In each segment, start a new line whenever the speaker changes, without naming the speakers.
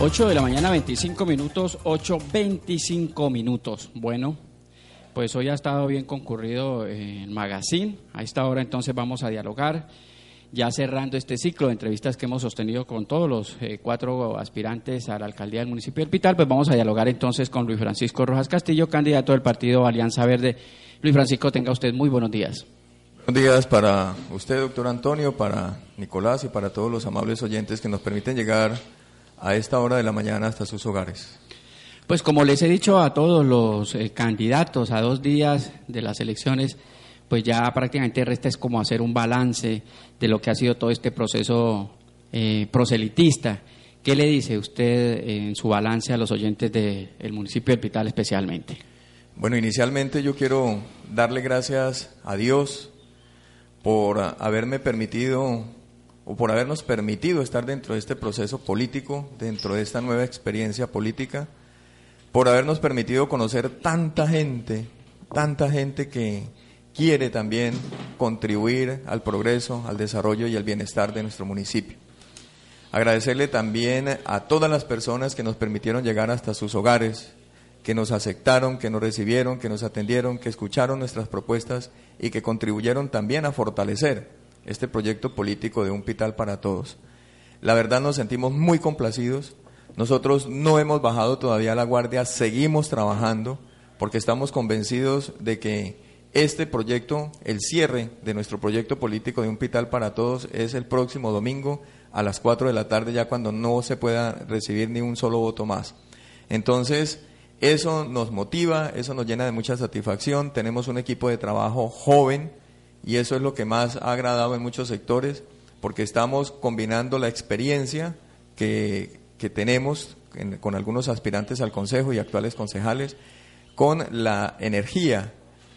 8 de la mañana, 25 minutos, 8.25 minutos. Bueno, pues hoy ha estado bien concurrido el magazine. A esta hora entonces vamos a dialogar, ya cerrando este ciclo de entrevistas que hemos sostenido con todos los eh, cuatro aspirantes a la alcaldía del municipio del Pital, pues vamos a dialogar entonces con Luis Francisco Rojas Castillo, candidato del partido Alianza Verde. Luis Francisco, tenga usted muy buenos días.
Buenos días para usted, doctor Antonio, para Nicolás y para todos los amables oyentes que nos permiten llegar a esta hora de la mañana hasta sus hogares?
Pues como les he dicho a todos los eh, candidatos a dos días de las elecciones, pues ya prácticamente resta es como hacer un balance de lo que ha sido todo este proceso eh, proselitista. ¿Qué le dice usted en su balance a los oyentes del municipio del Pital especialmente?
Bueno, inicialmente yo quiero darle gracias a Dios por haberme permitido o por habernos permitido estar dentro de este proceso político, dentro de esta nueva experiencia política, por habernos permitido conocer tanta gente, tanta gente que quiere también contribuir al progreso, al desarrollo y al bienestar de nuestro municipio. Agradecerle también a todas las personas que nos permitieron llegar hasta sus hogares, que nos aceptaron, que nos recibieron, que nos atendieron, que escucharon nuestras propuestas y que contribuyeron también a fortalecer este proyecto político de un Pital para todos. La verdad nos sentimos muy complacidos. Nosotros no hemos bajado todavía la guardia, seguimos trabajando porque estamos convencidos de que este proyecto, el cierre de nuestro proyecto político de un Pital para todos es el próximo domingo a las 4 de la tarde ya cuando no se pueda recibir ni un solo voto más. Entonces, eso nos motiva, eso nos llena de mucha satisfacción. Tenemos un equipo de trabajo joven, y eso es lo que más ha agradado en muchos sectores, porque estamos combinando la experiencia que, tenemos con algunos aspirantes al Consejo y actuales concejales, con la energía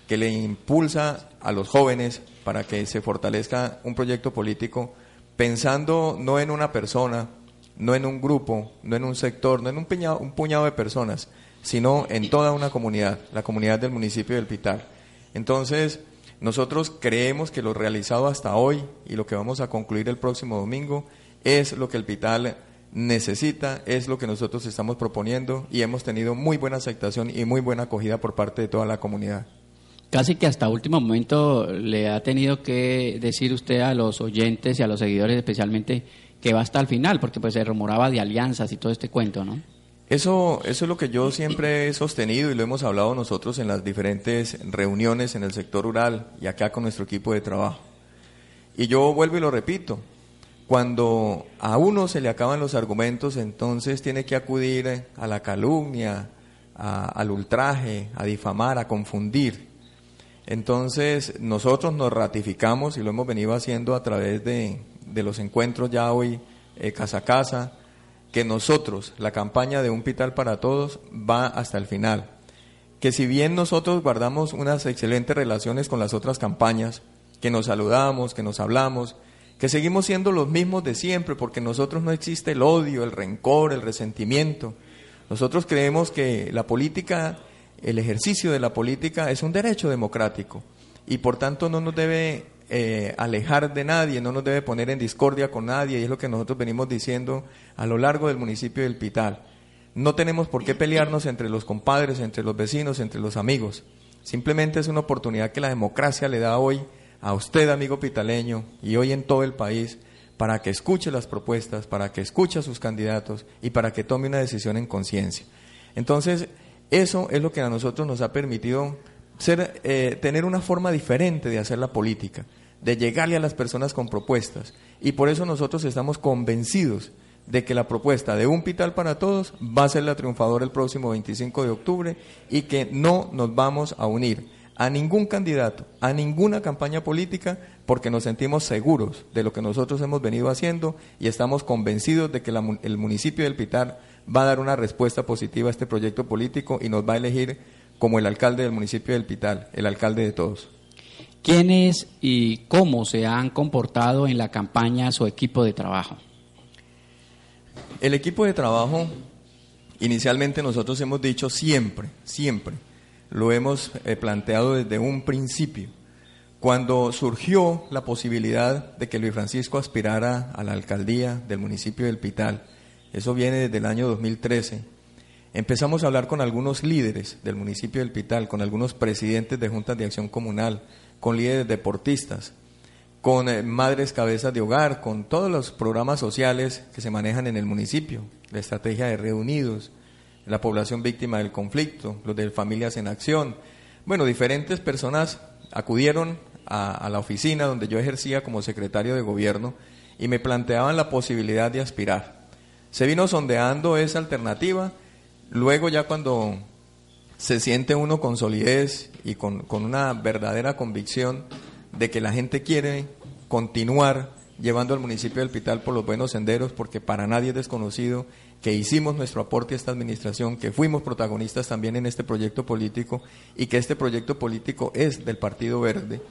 que le impulsa a los jóvenes para que se fortalezca un proyecto político pensando no en una persona, no en un grupo, no en un sector, no en un puñado, un puñado de personas, sino en toda una comunidad, la comunidad del municipio del Pital. Entonces, nosotros creemos que lo realizado hasta hoy y lo que vamos a concluir el próximo domingo es lo que el Pital necesita, es lo que nosotros estamos proponiendo y hemos tenido muy buena aceptación y muy buena acogida por parte de toda la comunidad.
Casi que hasta último momento le ha tenido que decir usted a los oyentes y a los seguidores especialmente que va hasta el final, porque pues se rumoraba de alianzas y todo este cuento, ¿no?
Eso, eso es lo que yo siempre he sostenido y lo hemos hablado nosotros en las diferentes reuniones en el sector rural y acá con nuestro equipo de trabajo. Y yo vuelvo y lo repito, cuando a uno se le acaban los argumentos, entonces tiene que acudir a la calumnia, al ultraje, a difamar, a confundir. Entonces nosotros nos ratificamos y lo hemos venido haciendo a través de, los encuentros ya hoy eh, casa a casa, que nosotros, la campaña de Un Pital para Todos, va hasta el final. Que si bien nosotros guardamos unas excelentes relaciones con las otras campañas, que nos saludamos, que nos hablamos, que seguimos siendo los mismos de siempre, porque nosotros no existe el odio, el rencor, el resentimiento. Nosotros creemos que la política, el ejercicio de la política es un derecho democrático y por tanto no nos debe eh, alejar de nadie, no nos debe poner en discordia con nadie, y es lo que nosotros venimos diciendo a lo largo del municipio del Pital. No tenemos por qué pelearnos entre los compadres, entre los vecinos, entre los amigos. Simplemente es una oportunidad que la democracia le da hoy a usted, amigo pitaleño, y hoy en todo el país, para que escuche las propuestas, para que escuche a sus candidatos y para que tome una decisión en conciencia. Entonces, eso es lo que a nosotros nos ha permitido ser, eh, tener una forma diferente de hacer la política de llegarle a las personas con propuestas. Y por eso nosotros estamos convencidos de que la propuesta de un Pital para todos va a ser la triunfadora el próximo 25 de octubre y que no nos vamos a unir a ningún candidato, a ninguna campaña política, porque nos sentimos seguros de lo que nosotros hemos venido haciendo y estamos convencidos de que el municipio del Pitar va a dar una respuesta positiva a este proyecto político y nos va a elegir como el alcalde del municipio del Pital, el alcalde de todos.
¿Quiénes y cómo se han comportado en la campaña su equipo de trabajo?
El equipo de trabajo, inicialmente nosotros hemos dicho siempre, siempre, lo hemos eh, planteado desde un principio. Cuando surgió la posibilidad de que Luis Francisco aspirara a la alcaldía del municipio del Pital, eso viene desde el año 2013, empezamos a hablar con algunos líderes del municipio del Pital, con algunos presidentes de juntas de acción comunal, con líderes deportistas, con eh, madres cabezas de hogar, con todos los programas sociales que se manejan en el municipio, la estrategia de reunidos, la población víctima del conflicto, los de familias en acción. Bueno, diferentes personas acudieron a, a la oficina donde yo ejercía como secretario de gobierno y me planteaban la posibilidad de aspirar. Se vino sondeando esa alternativa, luego ya cuando se siente uno con solidez y con, una verdadera convicción de que la gente quiere continuar llevando al municipio del Pital por los buenos senderos, porque para nadie es desconocido que hicimos nuestro aporte a esta administración, que fuimos protagonistas también en este proyecto político y que este proyecto político es del Partido Verde.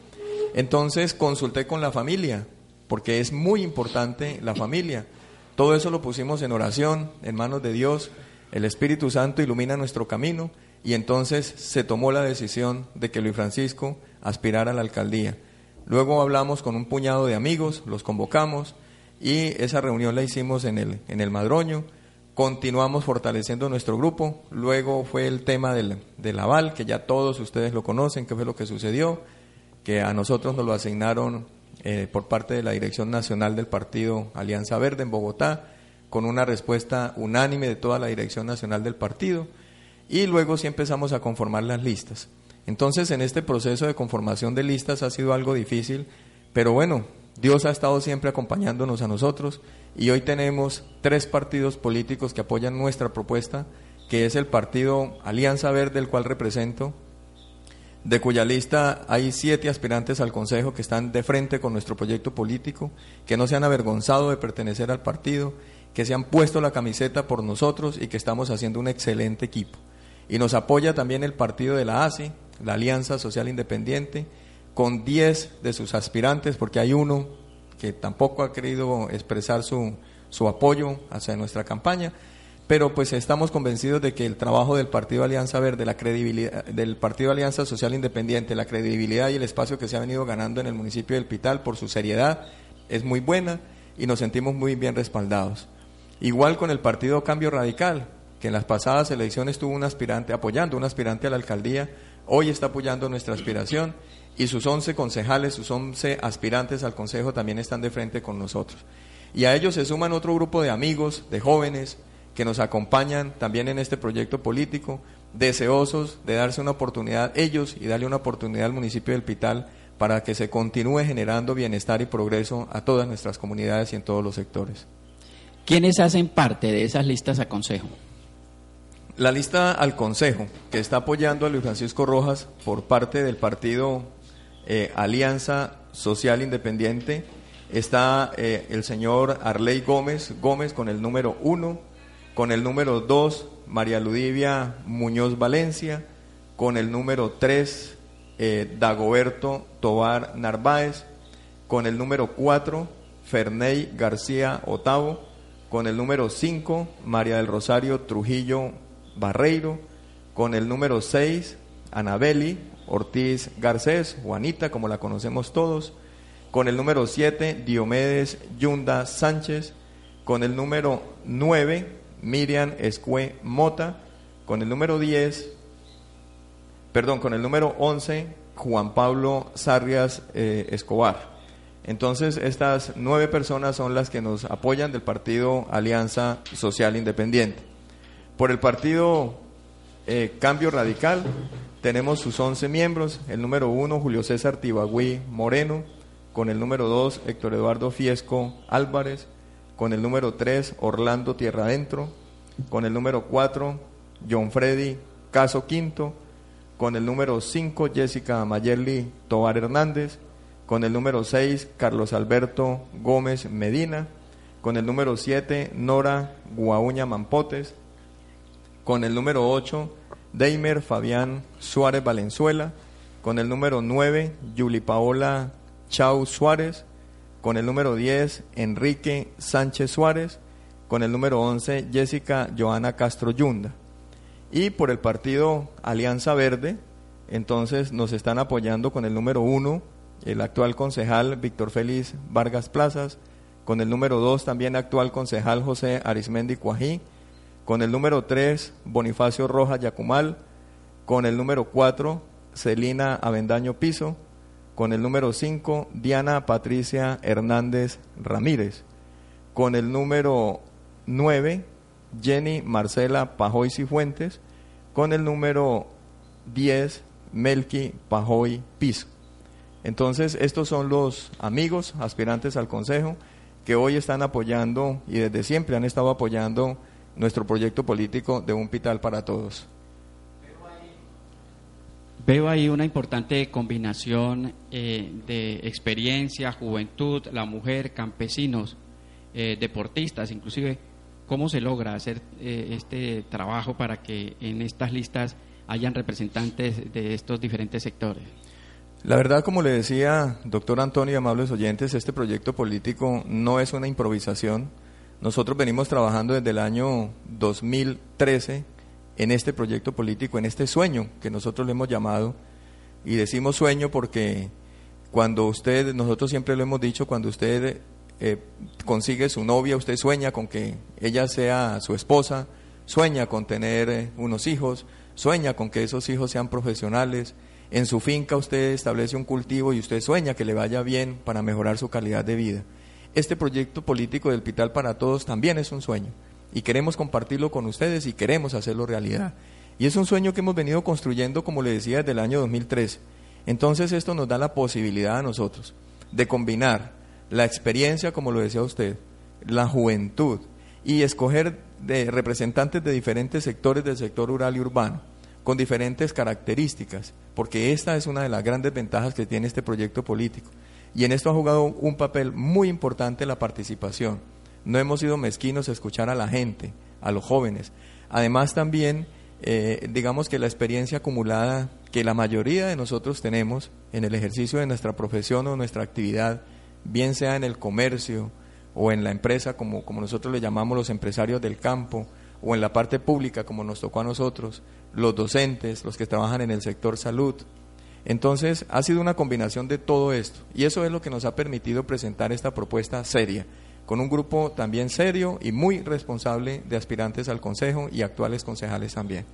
Entonces consulté con la familia, porque es muy importante la familia. Todo eso lo pusimos en oración, en manos de Dios. El Espíritu Santo ilumina nuestro camino y entonces se tomó la decisión de que Luis Francisco aspirara a la alcaldía. Luego hablamos con un puñado de amigos, los convocamos y esa reunión la hicimos en el, en el Madroño. Continuamos fortaleciendo nuestro grupo. Luego fue el tema del, del aval, que ya todos ustedes lo conocen, que fue lo que sucedió, que a nosotros nos lo asignaron eh, por parte de la Dirección Nacional del Partido Alianza Verde en Bogotá, con una respuesta unánime de toda la Dirección Nacional del Partido y luego sí empezamos a conformar las listas. Entonces, en este proceso de conformación de listas ha sido algo difícil, pero bueno, Dios ha estado siempre acompañándonos a nosotros y hoy tenemos tres partidos políticos que apoyan nuestra propuesta, que es el partido Alianza Verde, el cual represento, de cuya lista hay siete aspirantes al Consejo que están de frente con nuestro proyecto político, que no se han avergonzado de pertenecer al partido, que se han puesto la camiseta por nosotros y que estamos haciendo un excelente equipo. Y nos apoya también el partido de la ASI, la Alianza Social Independiente, con 10 de sus aspirantes, porque hay uno que tampoco ha querido expresar su, su apoyo hacia nuestra campaña, pero pues estamos convencidos de que el trabajo del Partido Alianza Verde, la credibilidad del Partido Alianza Social Independiente, la credibilidad y el espacio que se ha venido ganando en el municipio del Pital por su seriedad es muy buena y nos sentimos muy bien respaldados. Igual con el Partido Cambio Radical, que en las pasadas elecciones tuvo un aspirante apoyando, un aspirante a la alcaldía, hoy está apoyando nuestra aspiración y sus 11 concejales, sus 11 aspirantes al consejo también están de frente con nosotros. Y a ellos se suman otro grupo de amigos, de jóvenes, que nos acompañan también en este proyecto político, deseosos de darse una oportunidad ellos y darle una oportunidad al municipio del Pital para que se continúe generando bienestar y progreso a todas nuestras comunidades y en todos los sectores.
¿Quiénes hacen parte de esas listas a consejo?
La lista al Consejo, que está apoyando a Luis Francisco Rojas por parte del partido eh, Alianza Social Independiente, está eh, el señor Arley Gómez, Gómez con el número uno, con el número dos, María Ludivia Muñoz Valencia, con el número tres, eh, Dagoberto Tobar Narváez, con el número cuatro, Ferney García Otavo, con el número cinco, María del Rosario Trujillo Barreiro, con el número 6, Anabeli Ortiz Garcés, Juanita, como la conocemos todos, con el número 7, Diomedes Yunda Sánchez, con el número 9, Miriam Escue Mota, con el número 10, perdón, con el número 11, Juan Pablo Sarrias eh, Escobar. Entonces, estas nueve personas son las que nos apoyan del partido Alianza Social Independiente. Por el partido eh, Cambio Radical tenemos sus 11 miembros, el número 1 Julio César Tibagüí Moreno, con el número 2 Héctor Eduardo Fiesco Álvarez, con el número 3 Orlando Tierra Adentro, con el número 4 John Freddy Caso Quinto, con el número 5 Jessica Mayerly Tobar Hernández, con el número 6 Carlos Alberto Gómez Medina, con el número 7 Nora Guauña Mampotes, con el número 8 Deimer Fabián Suárez Valenzuela, con el número 9 Yuli Paola Chau Suárez, con el número 10 Enrique Sánchez Suárez, con el número 11 Jessica Joana Castro Yunda. Y por el partido Alianza Verde, entonces nos están apoyando con el número 1 el actual concejal Víctor Félix Vargas Plazas, con el número 2 también actual concejal José Arismendi Cuají, con el número 3 Bonifacio Rojas Yacumal, con el número 4 Celina Avendaño Piso, con el número 5 Diana Patricia Hernández Ramírez, con el número 9 Jenny Marcela Pajoy Cifuentes, con el número 10 Melqui Pajoy Piso. Entonces, estos son los amigos aspirantes al Consejo que hoy están apoyando y desde siempre han estado apoyando nuestro proyecto político de un Pital para todos.
Veo ahí una importante combinación eh, de experiencia, juventud, la mujer, campesinos, eh, deportistas, inclusive. ¿Cómo se logra hacer eh, este trabajo para que en estas listas hayan representantes de estos diferentes sectores?
La verdad, como le decía, doctor Antonio y amables oyentes, este proyecto político no es una improvisación. Nosotros venimos trabajando desde el año 2013 en este proyecto político, en este sueño que nosotros le hemos llamado. Y decimos sueño porque cuando usted, nosotros siempre lo hemos dicho, cuando usted eh, consigue su novia, usted sueña con que ella sea su esposa, sueña con tener eh, unos hijos, sueña con que esos hijos sean profesionales, en su finca usted establece un cultivo y usted sueña que le vaya bien para mejorar su calidad de vida. Este proyecto político del Pital para Todos también es un sueño y queremos compartirlo con ustedes y queremos hacerlo realidad. Y es un sueño que hemos venido construyendo, como le decía, desde el año 2013. Entonces esto nos da la posibilidad a nosotros de combinar la experiencia, como lo decía usted, la juventud y escoger de representantes de diferentes sectores del sector rural y urbano con diferentes características, porque esta es una de las grandes ventajas que tiene este proyecto político. Y en esto ha jugado un papel muy importante la participación. No hemos sido mezquinos a escuchar a la gente, a los jóvenes. Además también, eh, digamos que la experiencia acumulada que la mayoría de nosotros tenemos en el ejercicio de nuestra profesión o nuestra actividad, bien sea en el comercio o en la empresa, como, como nosotros le llamamos los empresarios del campo, o en la parte pública, como nos tocó a nosotros, los docentes, los que trabajan en el sector salud. Entonces, ha sido una combinación de todo esto y eso es lo que nos ha permitido presentar esta propuesta seria, con un grupo también serio y muy responsable de aspirantes al Consejo y actuales concejales también.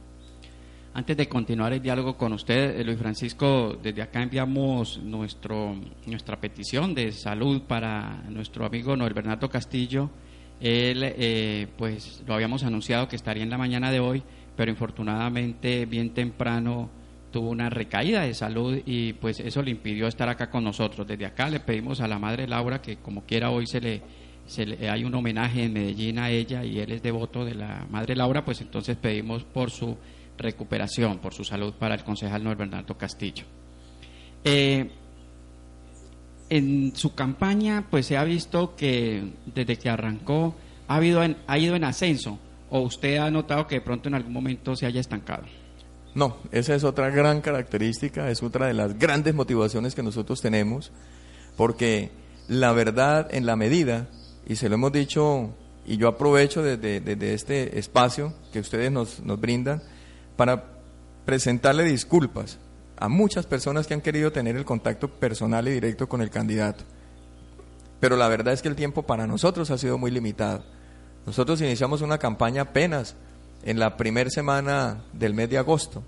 Antes de continuar el diálogo con usted, eh, Luis Francisco, desde acá enviamos nuestro, nuestra petición de salud para nuestro amigo Noel Bernardo Castillo. Él, eh, pues, lo habíamos anunciado que estaría en la mañana de hoy, pero infortunadamente bien temprano tuvo una recaída de salud y pues eso le impidió estar acá con nosotros. Desde acá le pedimos a la madre Laura que como quiera hoy se le, se le hay un homenaje en Medellín a ella y él es devoto de la madre Laura, pues entonces pedimos por su recuperación, por su salud para el concejal Noel Bernardo Castillo. Eh, en su campaña pues se ha visto que desde que arrancó ha, habido ha ido en ascenso o usted ha notado que de pronto en algún momento se haya estancado?
No, esa es otra gran característica, es otra de las grandes motivaciones que nosotros tenemos, porque la verdad en la medida, y se lo hemos dicho, y yo aprovecho desde, este espacio que ustedes nos, nos brindan, para presentarle disculpas a muchas personas que han querido tener el contacto personal y directo con el candidato. Pero la verdad es que el tiempo para nosotros ha sido muy limitado. Nosotros iniciamos una campaña apenas en la primera semana del mes de agosto.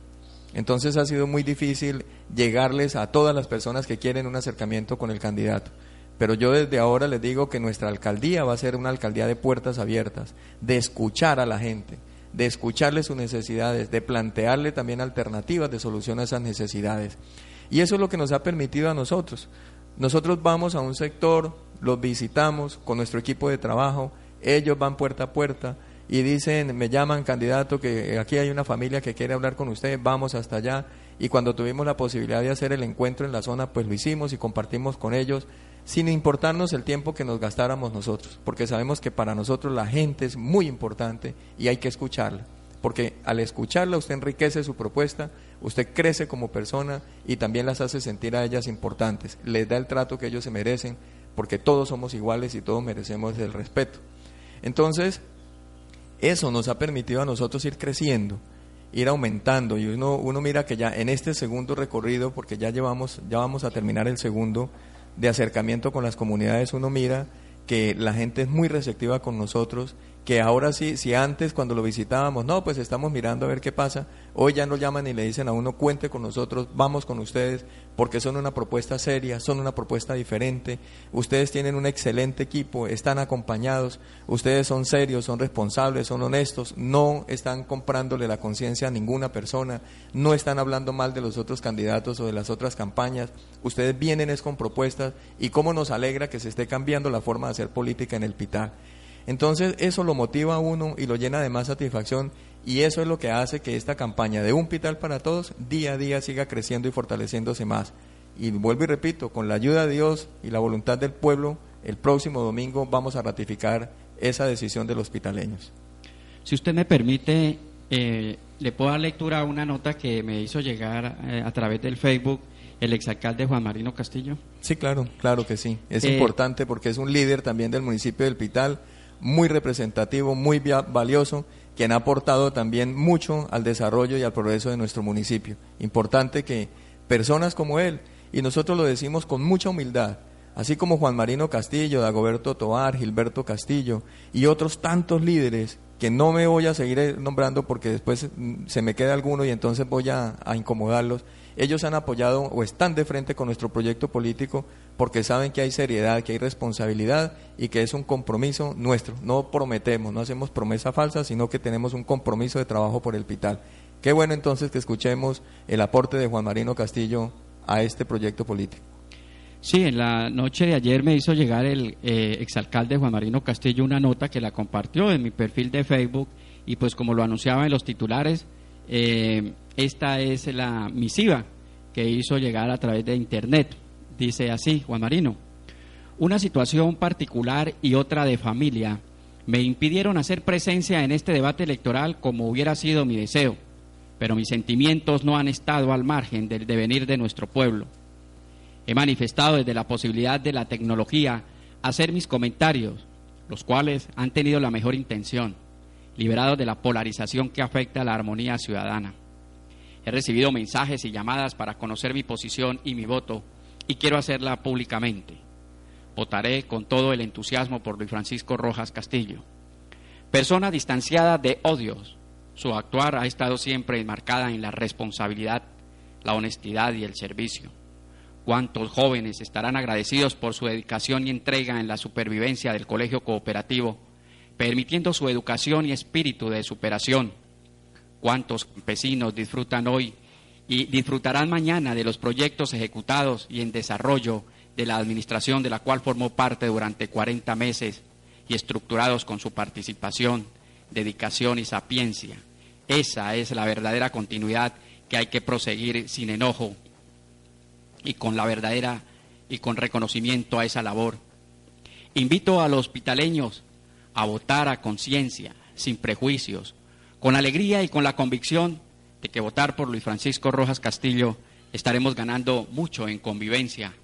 Entonces ha sido muy difícil llegarles a todas las personas que quieren un acercamiento con el candidato. Pero yo desde ahora les digo que nuestra alcaldía va a ser una alcaldía de puertas abiertas, de escuchar a la gente, de escucharle sus necesidades, de plantearle también alternativas de solución a esas necesidades. Y eso es lo que nos ha permitido a nosotros. Nosotros vamos a un sector, los visitamos con nuestro equipo de trabajo, ellos van puerta a puerta y dicen, me llaman candidato que aquí hay una familia que quiere hablar con usted, vamos hasta allá y cuando tuvimos la posibilidad de hacer el encuentro en la zona, pues lo hicimos y compartimos con ellos sin importarnos el tiempo que nos gastáramos nosotros, porque sabemos que para nosotros la gente es muy importante y hay que escucharla, porque al escucharla usted enriquece su propuesta, usted crece como persona y también las hace sentir a ellas importantes, les da el trato que ellos se merecen, porque todos somos iguales y todos merecemos el respeto. Entonces, eso nos ha permitido a nosotros ir creciendo, ir aumentando. Y uno, uno mira que ya en este segundo recorrido, porque ya llevamos, ya vamos a terminar el segundo, de acercamiento con las comunidades, uno mira que la gente es muy receptiva con nosotros, que ahora sí, si antes cuando lo visitábamos, no, pues estamos mirando a ver qué pasa, hoy ya nos llaman y le dicen a uno, cuente con nosotros, vamos con ustedes, porque son una propuesta seria, son una propuesta diferente, ustedes tienen un excelente equipo, están acompañados, ustedes son serios, son responsables, son honestos, no están comprándole la conciencia a ninguna persona, no están hablando mal de los otros candidatos o de las otras campañas, ustedes vienen es con propuestas y cómo nos alegra que se esté cambiando la forma de hacer política en el Pital. Entonces eso lo motiva a uno y lo llena de más satisfacción y eso es lo que hace que esta campaña de un Pital para todos día a día siga creciendo y fortaleciéndose más. Y vuelvo y repito, con la ayuda de Dios y la voluntad del pueblo, el próximo domingo vamos a ratificar esa decisión de los hospitaleños.
Si usted me permite, eh, le puedo dar lectura a una nota que me hizo llegar eh, a través del Facebook el exalcalde Juan Marino Castillo.
Sí, claro, claro que sí. Es eh, importante porque es un líder también del municipio del Pital muy representativo, muy valioso, quien ha aportado también mucho al desarrollo y al progreso de nuestro municipio. Importante que personas como él, y nosotros lo decimos con mucha humildad, así como Juan Marino Castillo, Dagoberto Toar, Gilberto Castillo y otros tantos líderes que no me voy a seguir nombrando porque después mm, se me queda alguno y entonces voy a incomodarlos, ellos han apoyado o están de frente con nuestro proyecto político porque saben que hay seriedad, que hay responsabilidad y que es un compromiso nuestro. No prometemos, no hacemos promesa falsa, sino que tenemos un compromiso de trabajo por el Pital. Qué bueno entonces que escuchemos el aporte de Juan Marino Castillo a este proyecto político.
Sí, en la noche de ayer me hizo llegar el eh, exalcalde Juan Marino Castillo una nota que la compartió en mi perfil de Facebook y pues como lo anunciaba en los titulares, eh, esta es la misiva que hizo llegar a través de Internet. Dice así, Juan Marino, una situación particular y otra de familia me impidieron hacer presencia en este debate electoral como hubiera sido mi deseo, pero mis sentimientos no han estado al margen del devenir de nuestro pueblo. He manifestado desde la posibilidad de la tecnología hacer mis comentarios, los cuales han tenido la mejor intención, liberados de la polarización que afecta a la armonía ciudadana. He recibido mensajes y llamadas para conocer mi posición y mi voto y quiero hacerla públicamente. Votaré con todo el entusiasmo por Luis Francisco Rojas Castillo. Persona distanciada de odios, su actuar ha estado siempre enmarcada en la responsabilidad, la honestidad y el servicio. ¿Cuántos jóvenes estarán agradecidos por su dedicación y entrega en la supervivencia del colegio cooperativo, permitiendo su educación y espíritu de superación? Cuántos campesinos disfrutan hoy y disfrutarán mañana de los proyectos ejecutados y en desarrollo de la administración de la cual formó parte durante 40 meses y estructurados con su participación, dedicación y sapiencia. Esa es la verdadera continuidad que hay que proseguir sin enojo y con la verdadera y con reconocimiento a esa labor. Invito a los hospitaleños a votar a conciencia, sin prejuicios, con alegría y con la convicción de que votar por Luis Francisco Rojas Castillo estaremos ganando mucho en convivencia,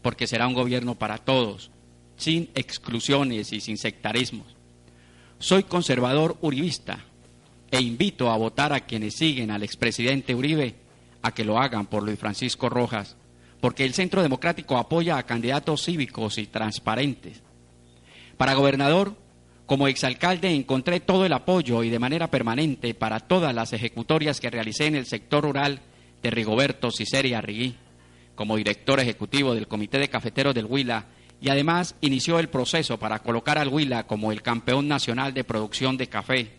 porque será un gobierno para todos, sin exclusiones y sin sectarismos. Soy conservador uribista e invito a votar a quienes siguen al expresidente Uribe a que lo hagan por Luis Francisco Rojas, porque el Centro Democrático apoya a candidatos cívicos y transparentes. Para gobernador, como exalcalde encontré todo el apoyo y de manera permanente para todas las ejecutorias que realicé en el sector rural de Rigoberto Ciceri Arriguí, como director ejecutivo del Comité de Cafeteros del Huila, y además inició el proceso para colocar al Huila como el campeón nacional de producción de café.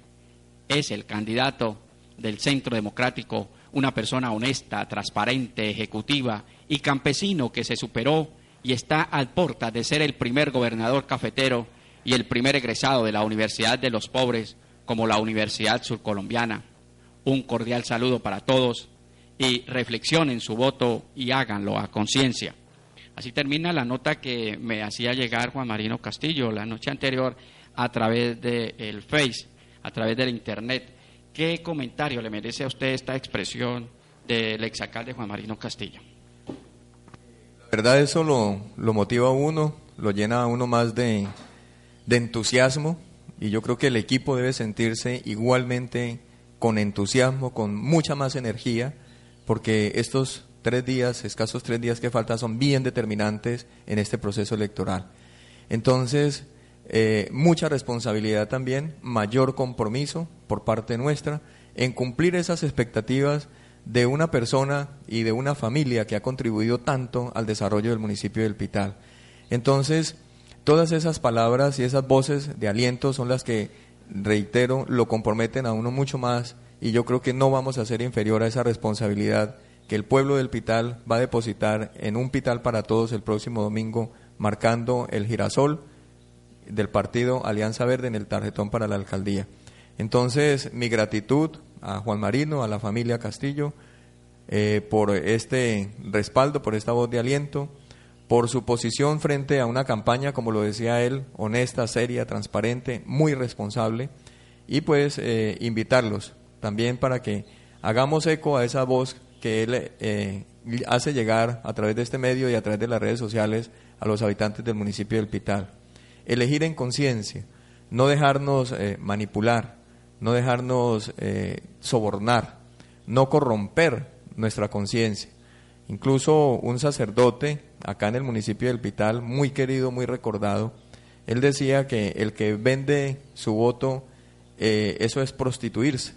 Es el candidato del Centro Democrático, una persona honesta, transparente, ejecutiva y campesino que se superó y está al porta de ser el primer gobernador cafetero y el primer egresado de la Universidad de los Pobres como la Universidad Surcolombiana. Un cordial saludo para todos y reflexionen su voto y háganlo a conciencia. Así termina la nota que me hacía llegar Juan Marino Castillo la noche anterior a través del Face, a través del Internet. ¿Qué comentario le merece a usted esta expresión del exalcalde Juan Marino Castillo?
La verdad eso lo, lo motiva a uno, lo llena a uno más de, de entusiasmo y yo creo que el equipo debe sentirse igualmente con entusiasmo, con mucha más energía, porque estos tres días, escasos tres días que faltan, son bien determinantes en este proceso electoral. Entonces, eh, mucha responsabilidad también, mayor compromiso por parte nuestra en cumplir esas expectativas de una persona y de una familia que ha contribuido tanto al desarrollo del municipio del Pital. Entonces, todas esas palabras y esas voces de aliento son las que reitero, lo comprometen a uno mucho más y yo creo que no vamos a ser inferior a esa responsabilidad que el pueblo del Pital va a depositar en un Pital para todos el próximo domingo, marcando el girasol del partido Alianza Verde en el tarjetón para la alcaldía. Entonces, mi gratitud a Juan Marino, a la familia Castillo, eh, por este respaldo, por esta voz de aliento por su posición frente a una campaña, como lo decía él, honesta, seria, transparente, muy responsable, y pues eh, invitarlos también para que hagamos eco a esa voz que él eh, hace llegar a través de este medio y a través de las redes sociales a los habitantes del municipio del Pital. Elegir en conciencia, no dejarnos eh, manipular, no dejarnos sobornar, no corromper nuestra conciencia. Incluso un sacerdote acá en el municipio del Pital, muy querido, muy recordado, él decía que el que vende su voto, eh, eso es prostituirse,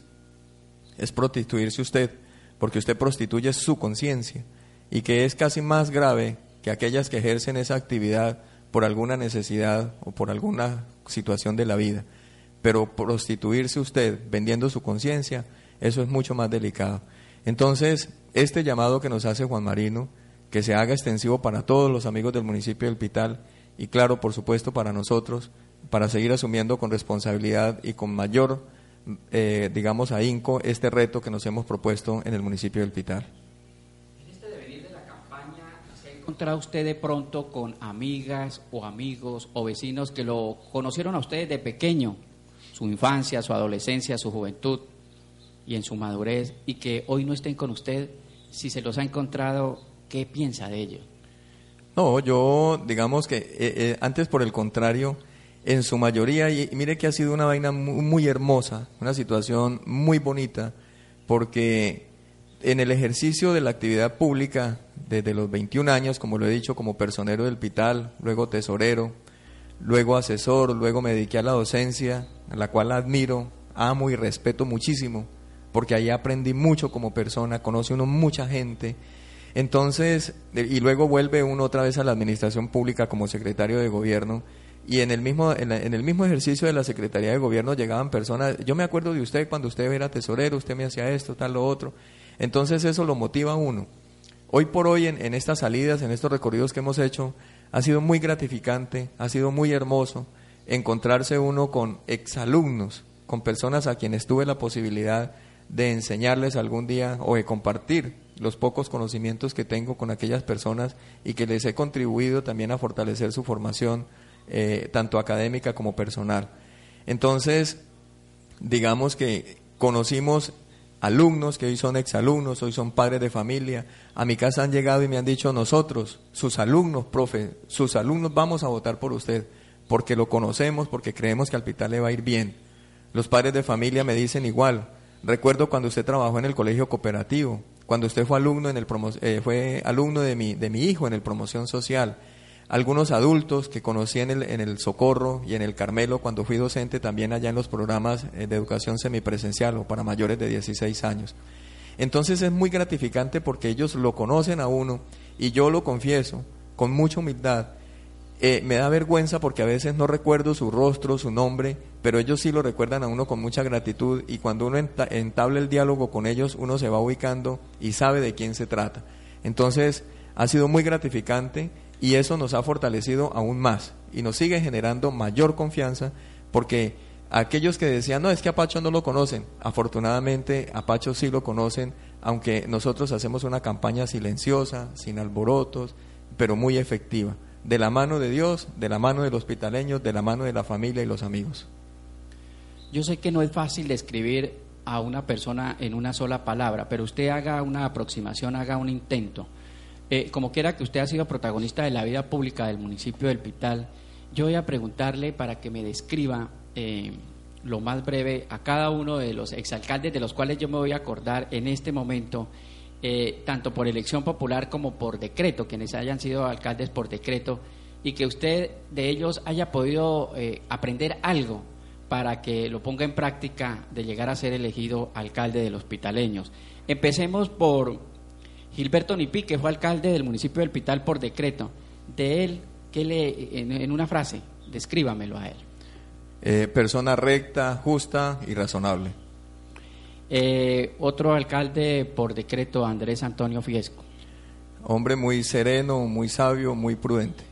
es prostituirse usted, porque usted prostituye su conciencia y que es casi más grave que aquellas que ejercen esa actividad por alguna necesidad o por alguna situación de la vida. Pero prostituirse usted vendiendo su conciencia, eso es mucho más delicado. Entonces, este llamado que nos hace Juan Marino, que se haga extensivo para todos los amigos del municipio del Pital y claro, por supuesto, para nosotros, para seguir asumiendo con responsabilidad y con mayor, eh, digamos, ahínco este reto que nos hemos propuesto en el municipio del Pital.
En este devenir de la campaña, ¿se ha encontrado usted de pronto con amigas o amigos o vecinos que lo conocieron a usted de pequeño, su infancia, su adolescencia, su juventud y en su madurez, y que hoy no estén con usted? Si se los ha encontrado, ¿Qué piensa de ello?
No, yo digamos que eh, eh, antes por el contrario, en su mayoría, y, mire que ha sido una vaina muy, hermosa, una situación muy bonita, porque en el ejercicio de la actividad pública, desde los 21 años, como lo he dicho, como personero del Pital, luego tesorero, luego asesor, luego me dediqué a la docencia, a la cual admiro, amo y respeto muchísimo, porque ahí aprendí mucho como persona, conoce uno mucha gente, entonces, y luego vuelve uno otra vez a la administración pública como secretario de gobierno. Y en el mismo, en, el mismo ejercicio de la Secretaría de Gobierno llegaban personas, yo me acuerdo de usted cuando usted era tesorero, usted me hacía esto, tal, lo otro. Entonces eso lo motiva a uno. Hoy por hoy en, estas salidas, en estos recorridos que hemos hecho, ha sido muy gratificante, ha sido muy hermoso encontrarse uno con exalumnos, con personas a quienes tuve la posibilidad de enseñarles algún día o de compartir los pocos conocimientos que tengo con aquellas personas y que les he contribuido también a fortalecer su formación, eh, tanto académica como personal. Entonces, digamos que conocimos alumnos que hoy son exalumnos, hoy son padres de familia. A mi casa han llegado y me han dicho nosotros, sus alumnos, profe, sus alumnos vamos a votar por usted, porque lo conocemos, porque creemos que al hospital le va a ir bien. Los padres de familia me dicen igual. Recuerdo cuando usted trabajó en el colegio cooperativo, cuando usted fue alumno en el eh, fue alumno de mi, de mi hijo en el promoción social. Algunos adultos que conocí en el, en el Socorro y en el Carmelo cuando fui docente también allá en los programas eh, de educación semipresencial o para mayores de 16 años. Entonces es muy gratificante porque ellos lo conocen a uno y yo lo confieso con mucha humildad eh, me da vergüenza porque a veces no recuerdo su rostro, su nombre, pero ellos sí lo recuerdan a uno con mucha gratitud y cuando uno entabla el diálogo con ellos, uno se va ubicando y sabe de quién se trata. Entonces, ha sido muy gratificante y eso nos ha fortalecido aún más y nos sigue generando mayor confianza porque aquellos que decían, no, es que a Pacho no lo conocen, afortunadamente a Pacho sí lo conocen, aunque nosotros hacemos una campaña silenciosa, sin alborotos, pero muy efectiva, de la mano de Dios, de la mano de los hospitaleños, de la mano de la familia y los amigos.
Yo sé que no es fácil describir a una persona en una sola palabra, pero usted haga una aproximación, haga un intento. Eh, como quiera que usted ha sido protagonista de la vida pública del municipio del Pital, yo voy a preguntarle para que me describa eh, lo más breve a cada uno de los exalcaldes de los cuales yo me voy a acordar en este momento, eh, tanto por elección popular como por decreto, quienes hayan sido alcaldes por decreto, y que usted de ellos haya podido aprender algo para que lo ponga en práctica de llegar a ser elegido alcalde de los hospitaleños. Empecemos por Gilberto Nipi, que fue alcalde del municipio del Pital por decreto. De él, ¿qué le, en, una frase, descríbamelo a él.
Eh, persona recta, justa y razonable.
Eh, otro alcalde por decreto, Andrés Antonio Fiesco.
Hombre muy sereno, muy sabio, muy prudente.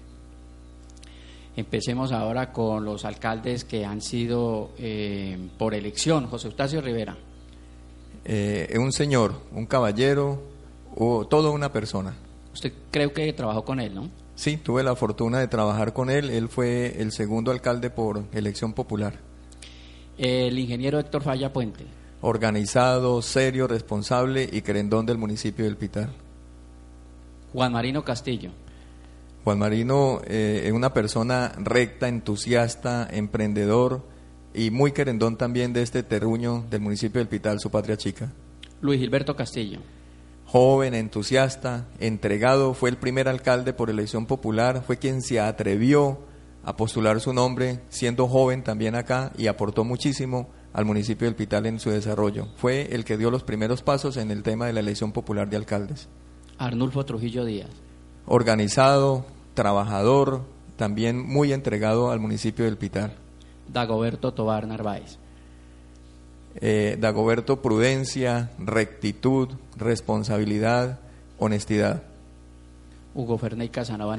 Empecemos ahora con los alcaldes que han sido eh, por elección. José Eustacio Rivera.
un señor, un caballero, o toda una persona.
Usted creo que trabajó con él, ¿no?
Sí, tuve la fortuna de trabajar con él. Él fue el segundo alcalde por elección popular.
El ingeniero Héctor Falla Puente.
Organizado, serio, responsable y querendón del municipio del Pitar.
Juan Marino Castillo.
Juan Marino eh, es una persona recta, entusiasta, emprendedor y muy querendón también de este terruño del municipio del Pital, su patria chica.
Luis Gilberto Castillo
joven, entusiasta, entregado, fue el primer alcalde por elección popular, fue quien se atrevió a postular su nombre, siendo joven también acá, y aportó muchísimo al municipio del Pital en su desarrollo. Fue el que dio los primeros pasos en el tema de la elección popular de alcaldes.
Arnulfo Trujillo Díaz.
Organizado, trabajador, también muy entregado al municipio del Pital.
Dagoberto Tobar Narváez
eh, Dagoberto prudencia, rectitud, responsabilidad, honestidad.
Hugo Ferney Casanova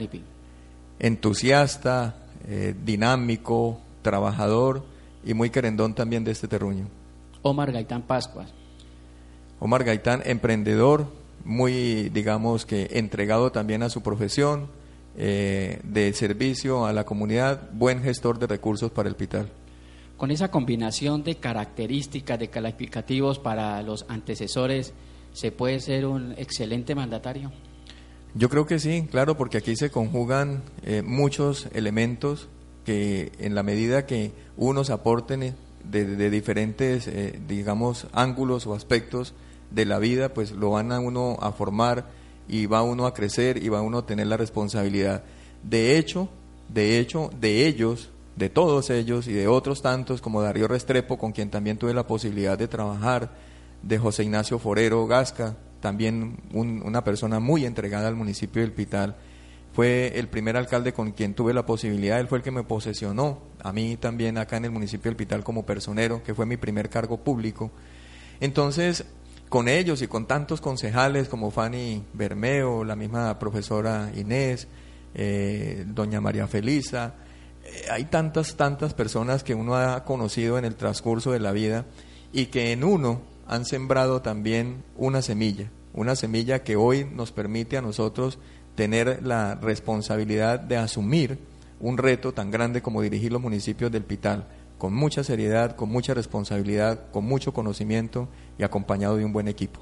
Entusiasta, eh, dinámico, trabajador y muy querendón también de este terruño.
Omar Gaitán Pascuas.
Omar Gaitán, emprendedor, muy, digamos que entregado también a su profesión, eh, de servicio a la comunidad, buen gestor de recursos para el Pital
con esa combinación de características, de calificativos para los antecesores, ¿se puede ser un excelente mandatario?
Yo creo que sí, claro, porque aquí se conjugan eh, muchos elementos que en la medida que unos aporten de, diferentes, eh, digamos, ángulos o aspectos de la vida, pues lo van a uno a formar y va uno a crecer y va uno a tener la responsabilidad. De hecho, de hecho, de ellos de todos ellos y de otros tantos como Darío Restrepo, con quien también tuve la posibilidad de trabajar, de José Ignacio Forero Gasca, también una persona muy entregada al municipio del Pital. Fue el primer alcalde con quien tuve la posibilidad, él fue el que me posesionó, a mí también acá en el municipio del Pital como personero, que fue mi primer cargo público. Entonces, con ellos y con tantos concejales como Fanny Bermeo, la misma profesora Inés, eh, doña María Felisa, eh, hay tantas, tantas personas que uno ha conocido en el transcurso de la vida y que en uno han sembrado también una semilla, una semilla que hoy nos permite a nosotros tener la responsabilidad de asumir un reto tan grande como dirigir los municipios del Pital, con mucha seriedad, con mucha responsabilidad, con mucho conocimiento y acompañado de un buen equipo.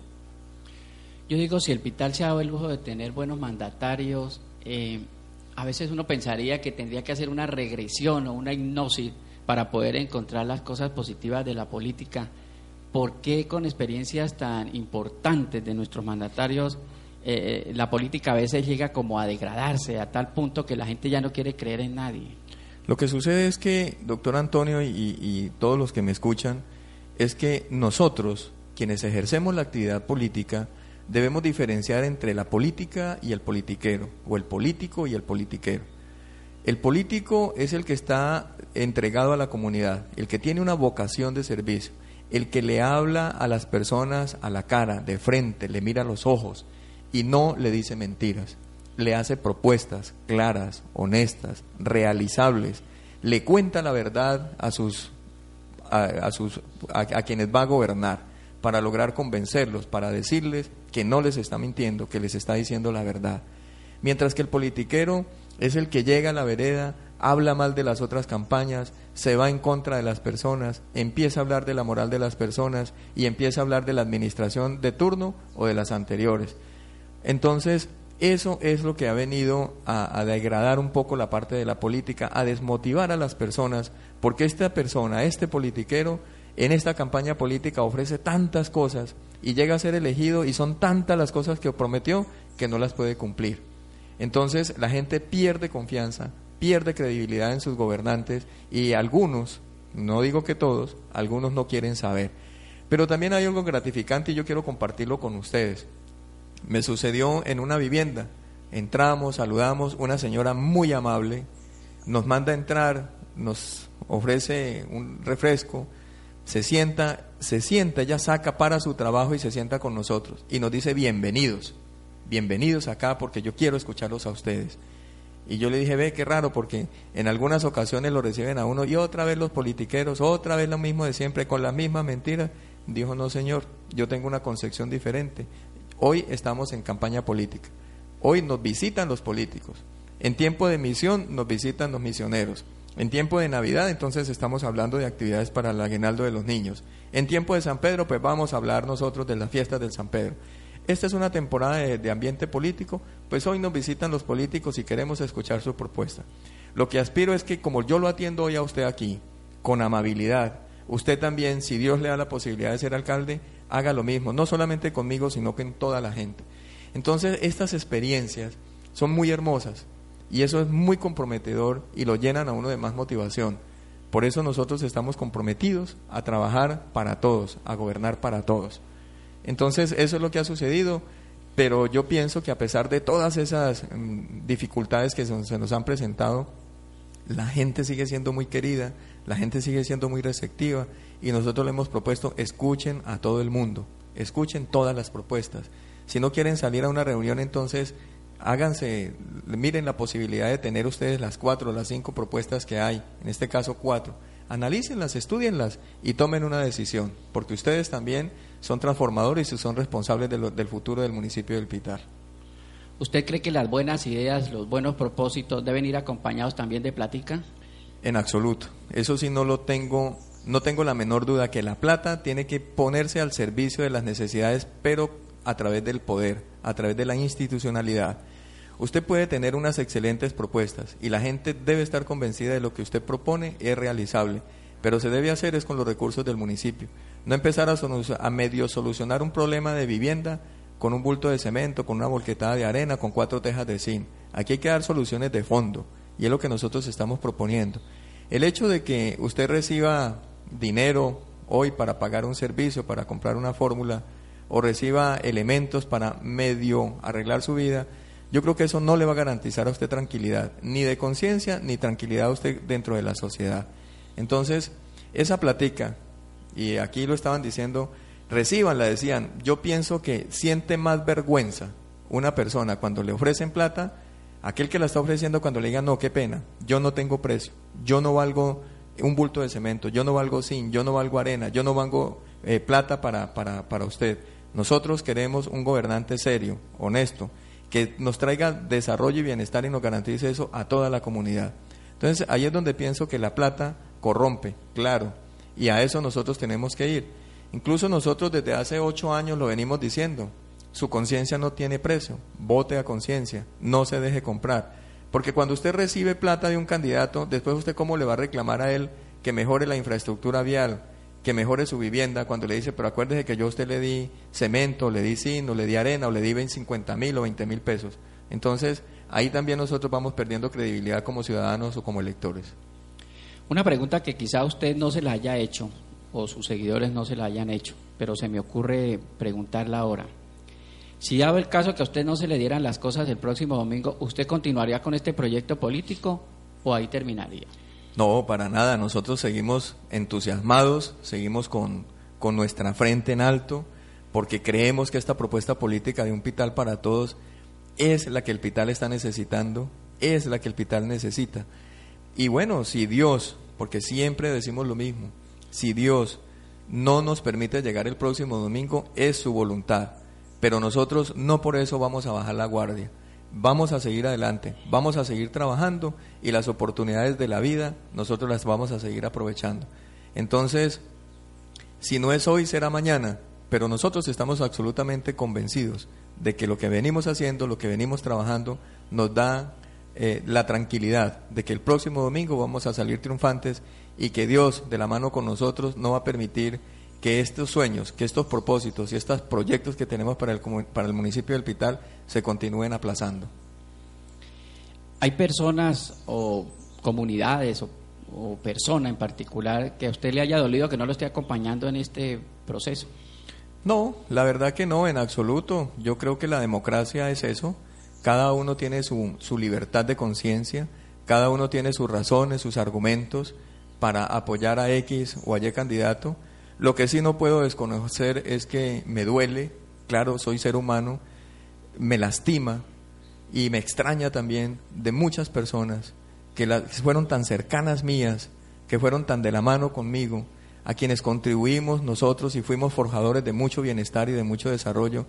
Yo digo, si el Pital se ha dado el lujo de tener buenos mandatarios, eh, a veces uno pensaría que tendría que hacer una regresión o una hipnosis para poder encontrar las cosas positivas de la política. ¿Por qué con experiencias tan importantes de nuestros mandatarios eh, la política a veces llega como a degradarse a tal punto que la gente ya no quiere creer en nadie?
Lo que sucede es que, doctor Antonio y, y todos los que me escuchan, es que nosotros, quienes ejercemos la actividad política, debemos diferenciar entre la política y el politiquero, o el político y el politiquero. El político es el que está entregado a la comunidad, el que tiene una vocación de servicio, el que le habla a las personas a la cara, de frente, le mira a los ojos y no le dice mentiras. Le hace propuestas claras, honestas, realizables, le cuenta la verdad a sus a, sus a quienes va a gobernar para lograr convencerlos, para decirles que no les está mintiendo, que les está diciendo la verdad. Mientras que el politiquero es el que llega a la vereda, habla mal de las otras campañas, se va en contra de las personas, empieza a hablar de la moral de las personas y empieza a hablar de la administración de turno o de las anteriores. Entonces, eso es lo que ha venido a, degradar un poco la parte de la política, a desmotivar a las personas, porque esta persona, este politiquero, en esta campaña política ofrece tantas cosas y llega a ser elegido y son tantas las cosas que prometió que no las puede cumplir. Entonces la gente pierde confianza, pierde credibilidad en sus gobernantes y algunos, no digo que todos, algunos no quieren saber. Pero también hay algo gratificante y yo quiero compartirlo con ustedes. Me sucedió en una vivienda. Entramos, saludamos, una señora muy amable nos manda a entrar, nos ofrece un refresco, se sienta, se sienta, ella saca para su trabajo y se sienta con nosotros y nos dice bienvenidos, bienvenidos acá porque yo quiero escucharlos a ustedes. Y yo le dije, ve, qué raro, porque en algunas ocasiones lo reciben a uno y otra vez los politiqueros, otra vez lo mismo de siempre, con las mismas mentiras. Dijo, no, señor, yo tengo una concepción diferente. Hoy estamos en campaña política. Hoy nos visitan los políticos. En tiempo de misión nos visitan los misioneros. En tiempo de Navidad, entonces estamos hablando de actividades para el aguinaldo de los niños. En tiempo de San Pedro, pues vamos a hablar nosotros de las fiestas del San Pedro. Esta es una temporada de, de, ambiente político, pues hoy nos visitan los políticos y queremos escuchar su propuesta. Lo que aspiro es que como yo lo atiendo hoy a usted aquí, con amabilidad, usted también, si Dios le da la posibilidad de ser alcalde, haga lo mismo, no solamente conmigo, sino con toda la gente. Entonces, estas experiencias son muy hermosas y eso es muy comprometedor y lo llenan a uno de más motivación. Por eso nosotros estamos comprometidos a trabajar para todos, a gobernar para todos. Entonces, eso es lo que ha sucedido, pero yo pienso que a pesar de todas esas mm, dificultades que se nos han presentado, la gente sigue siendo muy querida, la gente sigue siendo muy receptiva y nosotros le hemos propuesto, escuchen a todo el mundo, escuchen todas las propuestas. Si no quieren salir a una reunión, entonces háganse, miren la posibilidad de tener ustedes las cuatro o las cinco propuestas que hay, en este caso cuatro. Analícenlas, estudienlas y tomen una decisión, porque ustedes también son transformadores y son responsables del futuro del municipio del Pitar.
¿Usted cree que las buenas ideas, los buenos propósitos deben ir acompañados también de plática?
En absoluto. Eso sí no lo tengo, no tengo la menor duda que la plata tiene que ponerse al servicio de las necesidades, pero a través del poder, a través de la institucionalidad. Usted puede tener unas excelentes propuestas y la gente debe estar convencida de lo que usted propone es realizable, pero se debe hacer es con los recursos del municipio. No empezar a, a medio solucionar un problema de vivienda con un bulto de cemento, con una volquetada de arena, con cuatro tejas de zinc. Aquí hay que dar soluciones de fondo y es lo que nosotros estamos proponiendo. El hecho de que usted reciba dinero hoy para pagar un servicio, para comprar una fórmula, o reciba elementos para medio arreglar su vida, yo creo que eso no le va a garantizar a usted tranquilidad, ni de conciencia, ni tranquilidad a usted dentro de la sociedad. Entonces, esa platica, y aquí lo estaban diciendo, recibanla, decían, yo pienso que siente más vergüenza una persona cuando le ofrecen plata Aquel que la está ofreciendo cuando le diga, no, qué pena, yo no tengo precio, yo no valgo un bulto de cemento, yo no valgo zinc, yo no valgo arena, yo no valgo eh, plata para, para, para usted. Nosotros queremos un gobernante serio, honesto, que nos traiga desarrollo y bienestar y nos garantice eso a toda la comunidad. Entonces, ahí es donde pienso que la plata corrompe, claro, y a eso nosotros tenemos que ir. Incluso nosotros desde hace ocho años lo venimos diciendo, su conciencia no tiene precio. Vote a conciencia, no se deje comprar. Porque cuando usted recibe plata de un candidato, después usted cómo le va a reclamar a él que mejore la infraestructura vial, que mejore su vivienda, cuando le dice, pero acuérdese que yo a usted le di cemento, le di zinc, le di arena, o le di 50 mil o 20 mil pesos. Entonces, ahí también nosotros vamos perdiendo credibilidad como ciudadanos o como electores.
Una pregunta que quizá usted no se la haya hecho, o sus seguidores no se la hayan hecho, pero se me ocurre preguntarla ahora. Si daba el caso que a usted no se le dieran las cosas el próximo domingo, ¿usted continuaría con este proyecto político o ahí terminaría?
No, para nada. Nosotros seguimos entusiasmados, seguimos con, con nuestra frente en alto, porque creemos que esta propuesta política de un Pital para todos es la que el Pital está necesitando, es la que el Pital necesita. Y bueno, si Dios, porque siempre decimos lo mismo, si Dios no nos permite llegar el próximo domingo, es su voluntad. Pero nosotros no por eso vamos a bajar la guardia. Vamos a seguir adelante, vamos a seguir trabajando y las oportunidades de la vida nosotros las vamos a seguir aprovechando. Entonces, si no es hoy, será mañana, pero nosotros estamos absolutamente convencidos de que lo que venimos haciendo, lo que venimos trabajando, nos da eh, la tranquilidad de que el próximo domingo vamos a salir triunfantes y que Dios, de la mano con nosotros, no va a permitir que estos sueños, que estos propósitos y estos proyectos que tenemos para el, para el municipio del Pital se continúen aplazando.
¿Hay personas o comunidades o, o persona en particular que a usted le haya dolido que no lo esté acompañando en este proceso?
No, la verdad que no, en absoluto. Yo creo que la democracia es eso. Cada uno tiene su, su libertad de conciencia, cada uno tiene sus razones, sus argumentos para apoyar a X o a Y candidato lo que sí no puedo desconocer es que me duele, claro, soy ser humano, me lastima y me extraña también de muchas personas que fueron tan cercanas mías, que fueron tan de la mano conmigo, a quienes contribuimos nosotros y fuimos forjadores de mucho bienestar y de mucho desarrollo,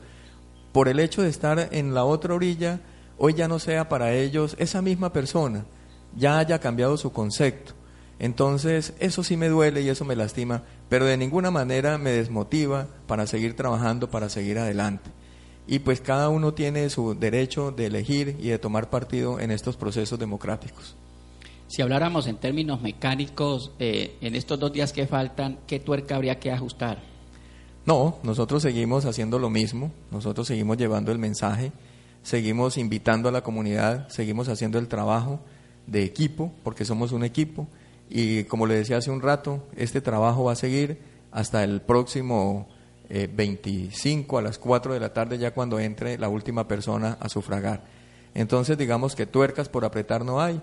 por el hecho de estar en la otra orilla, hoy ya no sea para ellos esa misma persona, ya haya cambiado su concepto. Entonces, eso sí me duele y eso me lastima, pero de ninguna manera me desmotiva para seguir trabajando, para seguir adelante. Y pues cada uno tiene su derecho de elegir y de tomar partido en estos procesos democráticos.
Si habláramos en términos mecánicos, eh, en estos dos días que faltan, ¿qué tuerca habría que ajustar?
No, nosotros seguimos haciendo lo mismo, nosotros seguimos llevando el mensaje, seguimos invitando a la comunidad, seguimos haciendo el trabajo de equipo, porque somos un equipo y como le decía hace un rato, este trabajo va a seguir hasta el próximo 25 eh, a las 4 de la tarde, ya cuando entre la última persona a sufragar. Entonces, digamos que tuercas por apretar no hay.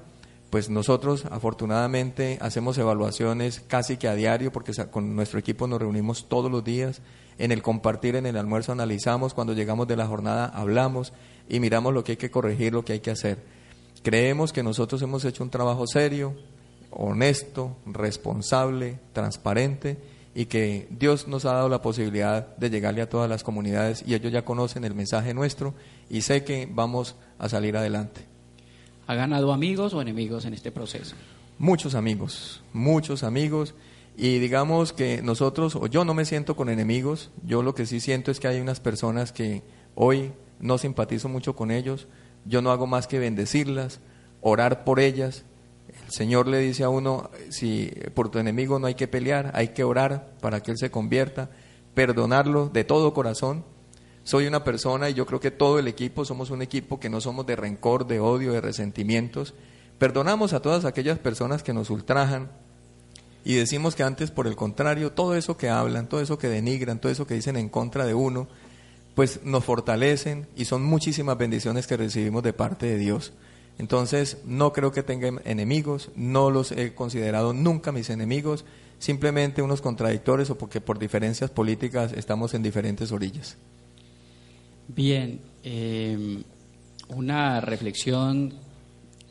Pues nosotros, afortunadamente, hacemos evaluaciones casi que a diario, porque con nuestro equipo nos reunimos todos los días. En el compartir, en el almuerzo, analizamos. Cuando llegamos de la jornada, hablamos y miramos lo que hay que corregir, lo que hay que hacer. Creemos que nosotros hemos hecho un trabajo serio, honesto, responsable, transparente y que Dios nos ha dado la posibilidad de llegarle a todas las comunidades y ellos ya conocen el mensaje nuestro y sé que vamos a salir adelante.
¿Ha ganado amigos o enemigos en este proceso?
Muchos amigos, muchos amigos y digamos que nosotros, o yo no me siento con enemigos, yo lo que sí siento es que hay unas personas que hoy no simpatizo mucho con ellos, yo no hago más que bendecirlas, orar por ellas el Señor le dice a uno, si por tu enemigo no hay que pelear, hay que orar para que Él se convierta, perdonarlo de todo corazón. Soy una persona y yo creo que todo el equipo somos un equipo que no somos de rencor, de odio, de resentimientos. Perdonamos a todas aquellas personas que nos ultrajan y decimos que antes, por el contrario, todo eso que hablan, todo eso que denigran, todo eso que dicen en contra de uno, pues nos fortalecen y son muchísimas bendiciones que recibimos de parte de Dios. Entonces, no creo que tenga enemigos, no los he considerado nunca mis enemigos, simplemente unos contradictores o porque por diferencias políticas estamos en diferentes orillas.
Bien, em, una reflexión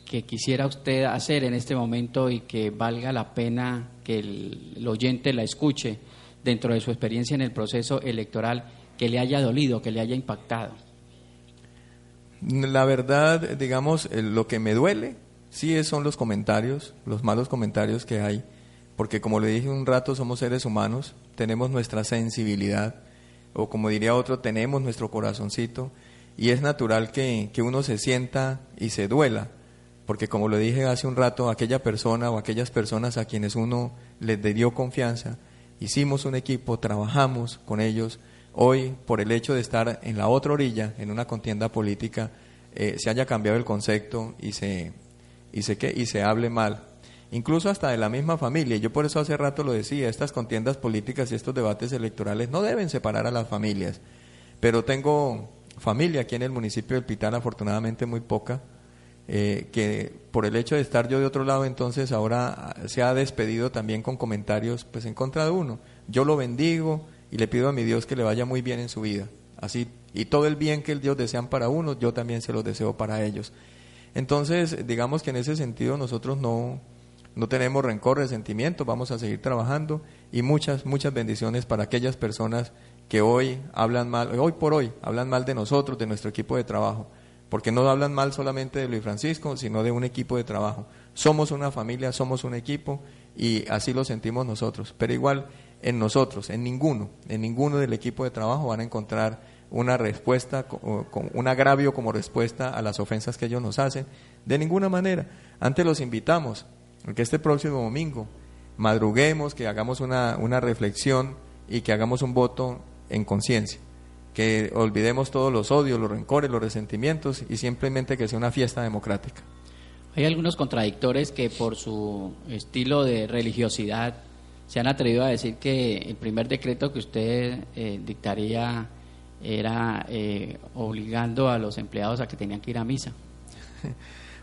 que quisiera usted hacer en este momento y que valga la pena que el oyente la escuche dentro de su experiencia en el proceso electoral, que le haya dolido, que le haya impactado.
La verdad, digamos, eh, lo que me duele, sí son los comentarios, los malos comentarios que hay, porque como le dije un rato, somos seres humanos, tenemos nuestra sensibilidad, o como diría otro, tenemos nuestro corazoncito, y es natural que, que uno se sienta y se duela, porque como le dije hace un rato, aquella persona o aquellas personas a quienes uno les dio confianza, hicimos un equipo, trabajamos con ellos, hoy, por el hecho de estar en la otra orilla, en una contienda política, eh, se haya cambiado el concepto y se, y, se, y se hable mal. Incluso hasta de la misma familia. Yo por eso hace rato lo decía, estas contiendas políticas y estos debates electorales no deben separar a las familias. Pero tengo familia aquí en el municipio del Pital, afortunadamente muy poca, eh, que por el hecho de estar yo de otro lado, entonces ahora se ha despedido también con comentarios pues en contra de uno. Yo lo bendigo, y le pido a mi Dios que le vaya muy bien en su vida. Así, y todo el bien que el Dios desean para uno, yo también se lo deseo para ellos. Entonces, digamos que en ese sentido nosotros no, no tenemos rencor, resentimiento, vamos a seguir trabajando y muchas, muchas bendiciones para aquellas personas que hoy hablan mal, hoy por hoy hablan mal de nosotros, de nuestro equipo de trabajo, porque no hablan mal solamente de Luis Francisco, sino de un equipo de trabajo. Somos una familia, somos un equipo y así lo sentimos nosotros, pero igual en nosotros, en ninguno, en ninguno del equipo de trabajo van a encontrar una respuesta, un agravio como respuesta a las ofensas que ellos nos hacen, de ninguna manera. Antes los invitamos que este próximo domingo madruguemos, que hagamos una, una reflexión y que hagamos un voto en conciencia, que olvidemos todos los odios, los rencores, los resentimientos y simplemente que sea una fiesta democrática.
Hay algunos contradictores que por su estilo de religiosidad se han atrevido a decir que el primer decreto que usted eh, dictaría era eh, obligando a los empleados a que tenían que ir a misa.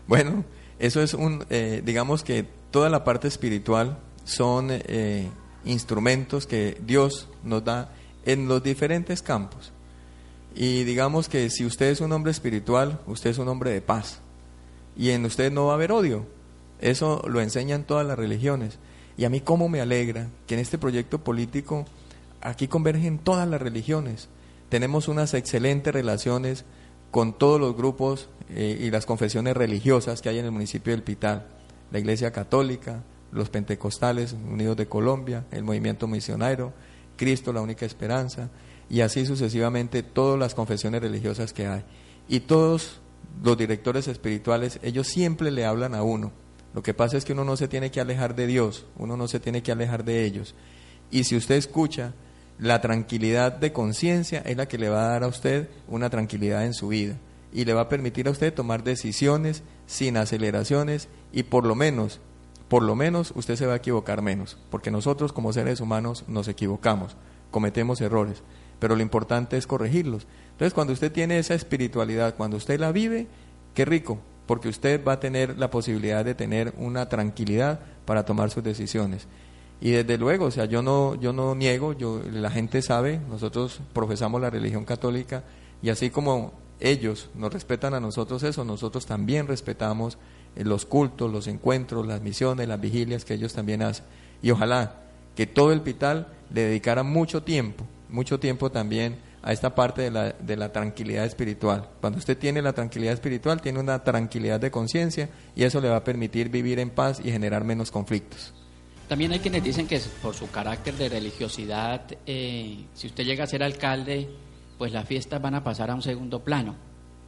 Bueno, eso es un, eh, digamos que toda la parte espiritual son eh, instrumentos que Dios nos da en los diferentes campos. Y digamos que si usted es un hombre espiritual, usted es un hombre de paz. Y en usted no va a haber odio. Eso lo enseñan todas las religiones. Y a mí cómo me alegra que en este proyecto político aquí convergen todas las religiones tenemos unas excelentes relaciones con todos los grupos eh, y las confesiones religiosas que hay en el municipio del Pital, la Iglesia Católica, los Pentecostales Unidos de Colombia, el Movimiento Misionero, Cristo, la única esperanza, y así sucesivamente todas las confesiones religiosas que hay. Y todos los directores espirituales, ellos siempre le hablan a uno. Lo que pasa es que uno no se tiene que alejar de Dios, uno no se tiene que alejar de ellos. Y si usted escucha la tranquilidad de conciencia es la que le va a dar a usted una tranquilidad en su vida y le va a permitir a usted tomar decisiones sin aceleraciones y por lo menos, por lo menos usted se va a equivocar menos, porque nosotros como seres humanos nos equivocamos, cometemos errores, pero lo importante es corregirlos. Entonces cuando usted tiene esa espiritualidad, cuando usted la vive, qué rico, porque usted va a tener la posibilidad de tener una tranquilidad para tomar sus decisiones. Y desde luego, o sea, yo no, yo no niego, yo, la gente sabe, nosotros profesamos la religión católica y así como ellos nos respetan a nosotros eso, nosotros también respetamos eh, los cultos, los encuentros, las misiones, las vigilias que ellos también hacen. Y ojalá que todo el Pital le dedicara mucho tiempo, mucho tiempo también a esta parte de la, de la tranquilidad espiritual. Cuando usted tiene la tranquilidad espiritual, tiene una tranquilidad de conciencia y eso le va a permitir vivir en paz y generar menos conflictos.
También hay quienes dicen que por su carácter de religiosidad, eh, si usted llega a ser alcalde, pues las fiestas van a pasar a un segundo plano.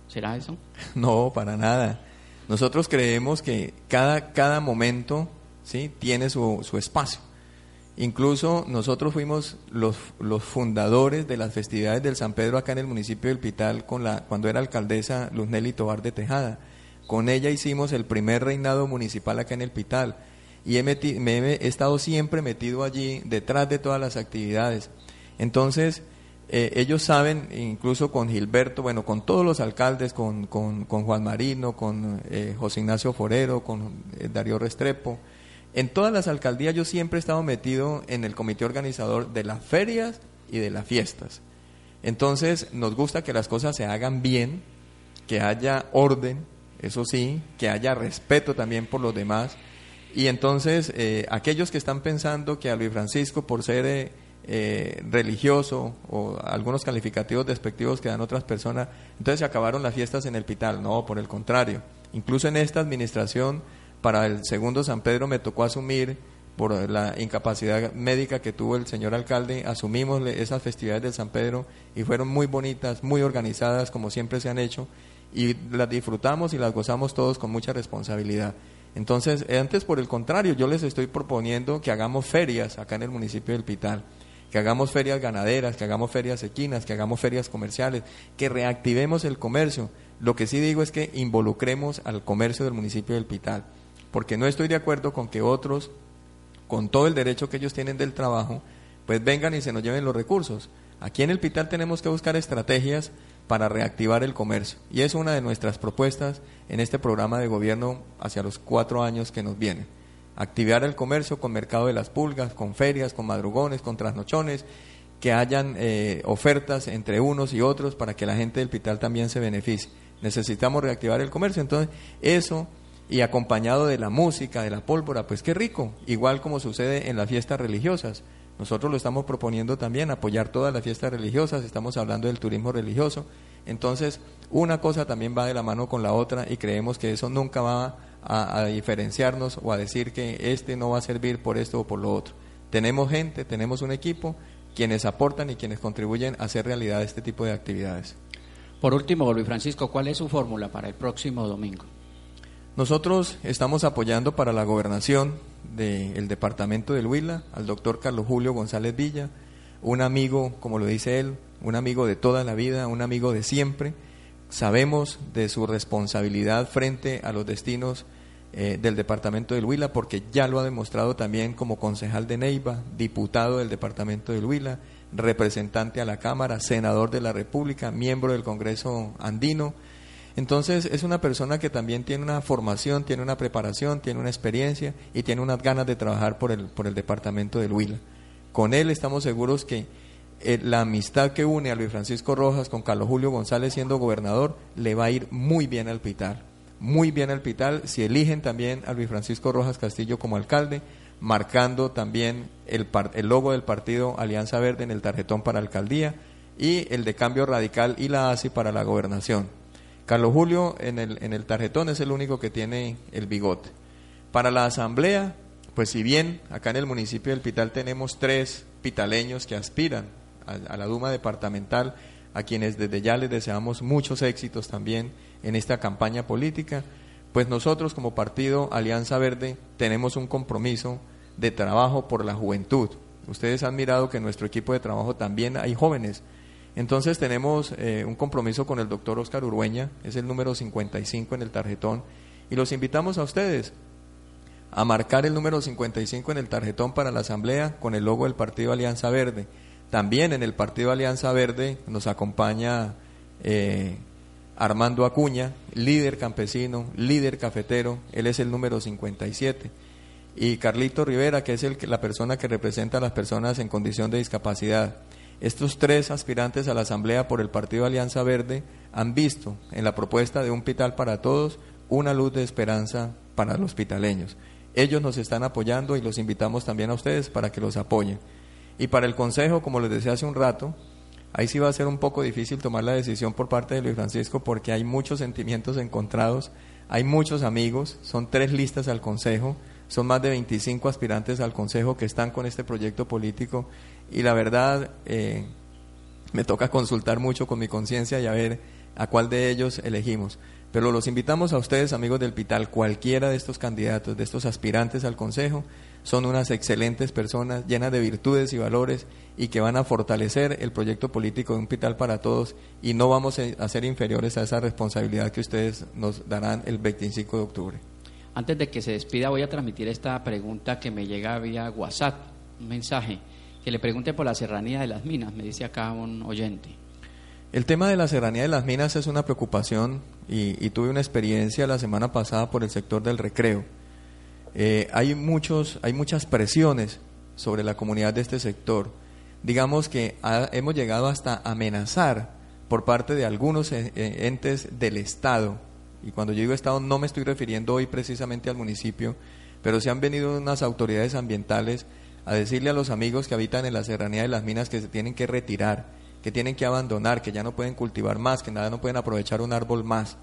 ¿Será eso?
No, para nada. Nosotros creemos que cada, cada momento ¿sí? tiene su, su espacio. Incluso nosotros fuimos los, los, fundadores de las festividades del San Pedro acá en el municipio del Pital con la, cuando era alcaldesa Luz Nelly Tobar de Tejada. Con ella hicimos el primer reinado municipal acá en el Pital y he me he estado siempre metido allí detrás de todas las actividades. Entonces, eh, ellos saben, incluso con Gilberto, bueno, con todos los alcaldes, con, con, Juan Marino, con eh, José Ignacio Forero, con eh, Darío Restrepo, en todas las alcaldías yo siempre he estado metido en el comité organizador de las ferias y de las fiestas. Entonces, nos gusta que las cosas se hagan bien, que haya orden, eso sí, que haya respeto también por los demás y entonces, eh, aquellos que están pensando que a Luis Francisco, por ser eh, eh, religioso o algunos calificativos despectivos que dan otras personas, entonces se acabaron las fiestas en el Pital. No, por el contrario. Incluso en esta administración, para el segundo San Pedro me tocó asumir, por la incapacidad médica que tuvo el señor alcalde, asumimos esas festividades del San Pedro y fueron muy bonitas, muy organizadas, como siempre se han hecho, y las disfrutamos y las gozamos todos con mucha responsabilidad. Entonces, antes por el contrario, yo les estoy proponiendo que hagamos ferias acá en el municipio del Pital, que hagamos ferias ganaderas, que hagamos ferias equinas, que hagamos ferias comerciales, que reactivemos el comercio. Lo que sí digo es que involucremos al comercio del municipio del Pital, porque no estoy de acuerdo con que otros, con todo el derecho que ellos tienen del trabajo, pues vengan y se nos lleven los recursos. Aquí en el Pital tenemos que buscar estrategias para reactivar el comercio. Y es una de nuestras propuestas en este programa de gobierno hacia los cuatro años que nos vienen. Activar el comercio con mercado de las pulgas, con ferias, con madrugones, con trasnochones, que hayan eh, ofertas entre unos y otros para que la gente del Pital también se beneficie. Necesitamos reactivar el comercio. Entonces, eso y acompañado de la música, de la pólvora, pues qué rico, igual como sucede en las fiestas religiosas. Nosotros lo estamos proponiendo también, apoyar todas las fiestas religiosas, estamos hablando del turismo religioso. Entonces, una cosa también va de la mano con la otra y creemos que eso nunca va a, diferenciarnos o a decir que este no va a servir por esto o por lo otro. Tenemos gente, tenemos un equipo, quienes aportan y quienes contribuyen a hacer realidad este tipo de actividades.
Por último, Luis Francisco, ¿cuál es su fórmula para el próximo domingo?
Nosotros estamos apoyando para la gobernación del departamento del Huila al doctor Carlos Julio González Villa, un amigo, como lo dice él, un amigo de toda la vida, un amigo de siempre. Sabemos de su responsabilidad frente a los destinos eh, del departamento del Huila, porque ya lo ha demostrado también como concejal de Neiva, diputado del departamento del Huila, representante a la Cámara, senador de la República, miembro del Congreso andino entonces es una persona que también tiene una formación, tiene una preparación, tiene una experiencia y tiene unas ganas de trabajar por el, por el departamento del Huila. Con él estamos seguros que eh, la amistad que une a Luis Francisco Rojas con Carlos Julio González siendo gobernador le va a ir muy bien al Pital. Muy bien al Pital si eligen también a Luis Francisco Rojas Castillo como alcalde, marcando también el, el logo del partido Alianza Verde en el tarjetón para alcaldía y el de Cambio Radical y la ASI para la gobernación. Carlos Julio en el, en el tarjetón es el único que tiene el bigote. Para la asamblea, pues si bien acá en el municipio del Pital tenemos tres pitaleños que aspiran a, la Duma departamental, a quienes desde ya les deseamos muchos éxitos también en esta campaña política, pues nosotros como partido Alianza Verde tenemos un compromiso de trabajo por la juventud. Ustedes han mirado que en nuestro equipo de trabajo también hay jóvenes entonces tenemos eh, un compromiso con el doctor Oscar Urdueña, es el número 55 en el tarjetón, y los invitamos a ustedes a marcar el número 55 en el tarjetón para la asamblea con el logo del Partido Alianza Verde. También en el Partido Alianza Verde nos acompaña eh, Armando Acuña, líder campesino, líder cafetero, él es el número 57. Y Carlito Rivera, que es el, la persona que representa a las personas en condición de discapacidad. Estos tres aspirantes a la Asamblea por el Partido Alianza Verde han visto en la propuesta de un hospital para todos una luz de esperanza para los hospitaleños. Ellos nos están apoyando y los invitamos también a ustedes para que los apoyen. Y para el Consejo, como les decía hace un rato, ahí sí va a ser un poco difícil tomar la decisión por parte de Luis Francisco porque hay muchos sentimientos encontrados, hay muchos amigos, son tres listas al Consejo, son más de 25 aspirantes al Consejo que están con este proyecto político y la verdad eh, me toca consultar mucho con mi conciencia y a ver a cuál de ellos elegimos. Pero los invitamos a ustedes, amigos del Pital, cualquiera de estos candidatos, de estos aspirantes al Consejo, son unas excelentes personas llenas de virtudes y valores y que van a fortalecer el proyecto político de un Pital para todos y no vamos a ser inferiores a esa responsabilidad que ustedes nos darán el 25 de octubre.
Antes de que se despida voy a transmitir esta pregunta que me llega vía WhatsApp, un mensaje que le pregunte por la serranía de las minas, me dice acá un oyente.
El tema de la serranía de las minas es una preocupación y, tuve una experiencia la semana pasada por el sector del recreo. Eh, hay, muchos, hay muchas presiones sobre la comunidad de este sector. Digamos que hemos llegado hasta amenazar por parte de algunos eh, eh, entes del Estado, y cuando yo digo Estado no me estoy refiriendo hoy precisamente al municipio, pero se han venido unas autoridades ambientales a decirle a los amigos que habitan en la serranía de las minas que se tienen que retirar, que tienen que abandonar, que ya no pueden cultivar más, que nada no pueden aprovechar un árbol más.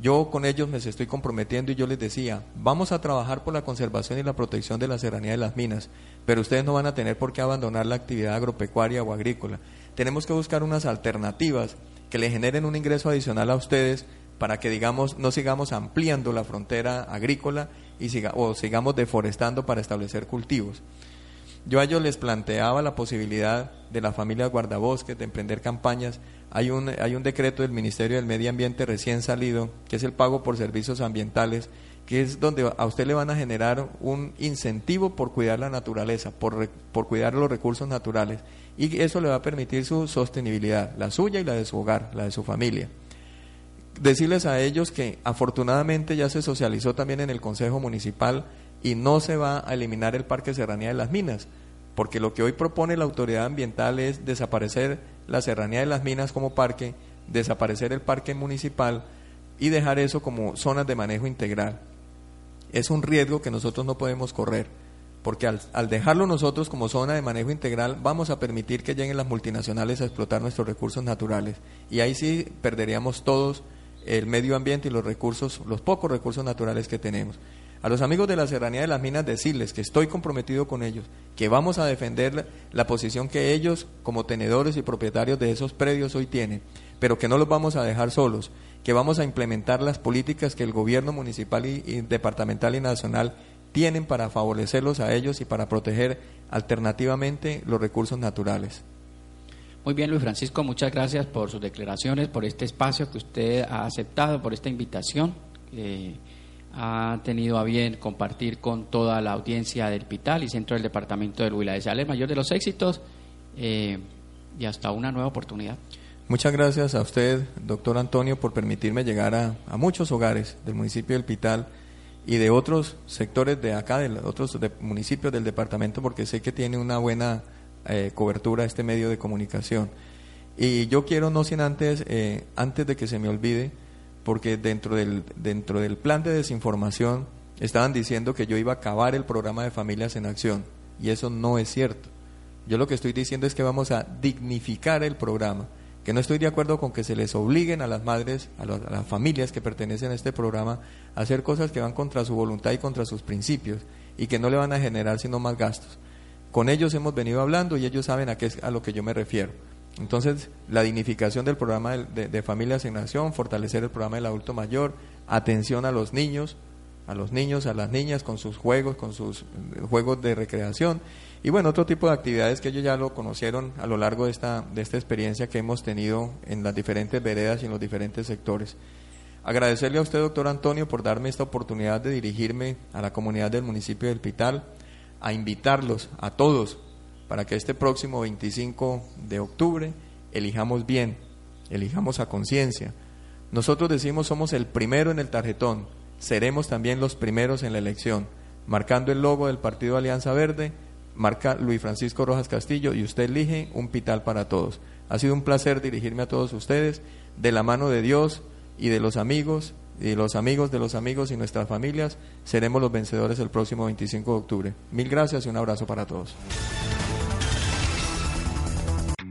Yo con ellos me estoy comprometiendo y yo les decía, vamos a trabajar por la conservación y la protección de la serranía de las minas, pero ustedes no van a tener por qué abandonar la actividad agropecuaria o agrícola. Tenemos que buscar unas alternativas que le generen un ingreso adicional a ustedes para que digamos no sigamos ampliando la frontera agrícola y siga, o sigamos deforestando para establecer cultivos. Yo a ellos les planteaba la posibilidad de la familia guardabosques de emprender campañas. Hay un, hay un decreto del Ministerio del Medio Ambiente recién salido, que es el pago por servicios ambientales, que es donde a usted le van a generar un incentivo por cuidar la naturaleza, por, por cuidar los recursos naturales. Y eso le va a permitir su sostenibilidad, la suya y la de su hogar, la de su familia decirles a ellos que afortunadamente ya se socializó también en el Consejo Municipal y no se va a eliminar el Parque Serranía de las Minas, porque lo que hoy propone la autoridad ambiental es desaparecer la Serranía de las Minas como parque, desaparecer el parque municipal y dejar eso como zonas de manejo integral. es un riesgo que nosotros no podemos correr, porque al, al, dejarlo nosotros como zona de manejo integral vamos a permitir que lleguen las multinacionales a explotar nuestros recursos naturales y ahí sí perderíamos todos el medio ambiente y los recursos, los pocos recursos naturales que tenemos. A los amigos de la Serranía de las Minas decirles que estoy comprometido con ellos, que vamos a defender la posición que ellos como tenedores y propietarios de esos predios hoy tienen, pero que no los vamos a dejar solos, que vamos a implementar las políticas que el gobierno municipal y, departamental y nacional tienen para favorecerlos a ellos y para proteger alternativamente los recursos naturales.
Muy bien, Luis Francisco, muchas gracias por sus declaraciones, por este espacio que usted ha aceptado, por esta invitación. Eh, ha tenido a bien compartir con toda la audiencia del Pital y Centro del Departamento del Huila. Desearle el mayor de los éxitos eh, y hasta una nueva oportunidad.
Muchas gracias a usted, doctor Antonio, por permitirme llegar a, muchos hogares del municipio del Pital y de otros sectores de acá, de otros municipios del departamento, porque sé que tiene una buena eh, cobertura este medio de comunicación. Y yo quiero, no sin antes, eh, antes de que se me olvide, porque dentro del, dentro del plan de desinformación estaban diciendo que yo iba a acabar el programa de Familias en Acción, y eso no es cierto. Yo lo que estoy diciendo es que vamos a dignificar el programa, que no estoy de acuerdo con que se les obliguen a las madres, a, las familias que pertenecen a este programa, a hacer cosas que van contra su voluntad y contra sus principios, y que no le van a generar sino más gastos. Con ellos hemos venido hablando y ellos saben a qué es a lo que yo me refiero. Entonces, la dignificación del programa de, de, de Familias en Acción, fortalecer el programa del adulto mayor, atención a los niños, a los niños, a las niñas con sus juegos, con sus juegos de recreación y bueno, otro tipo de actividades que ellos ya lo conocieron a lo largo de esta, de esta experiencia que hemos tenido en las diferentes veredas y en los diferentes sectores. Agradecerle a usted, doctor Antonio, por darme esta oportunidad de dirigirme a la comunidad del municipio del Pital, a invitarlos a todos para que este próximo 25 de octubre elijamos bien, elijamos a conciencia. Nosotros decimos somos el primero en el tarjetón, seremos también los primeros en la elección, marcando el logo del Partido Alianza Verde, marca Luis Francisco Rojas Castillo y usted elige un pital para todos. Ha sido un placer dirigirme a todos ustedes, de la mano de Dios y de los amigos, y los amigos de los amigos y nuestras familias, seremos los vencedores el próximo 25 de octubre. Mil gracias y un abrazo para todos.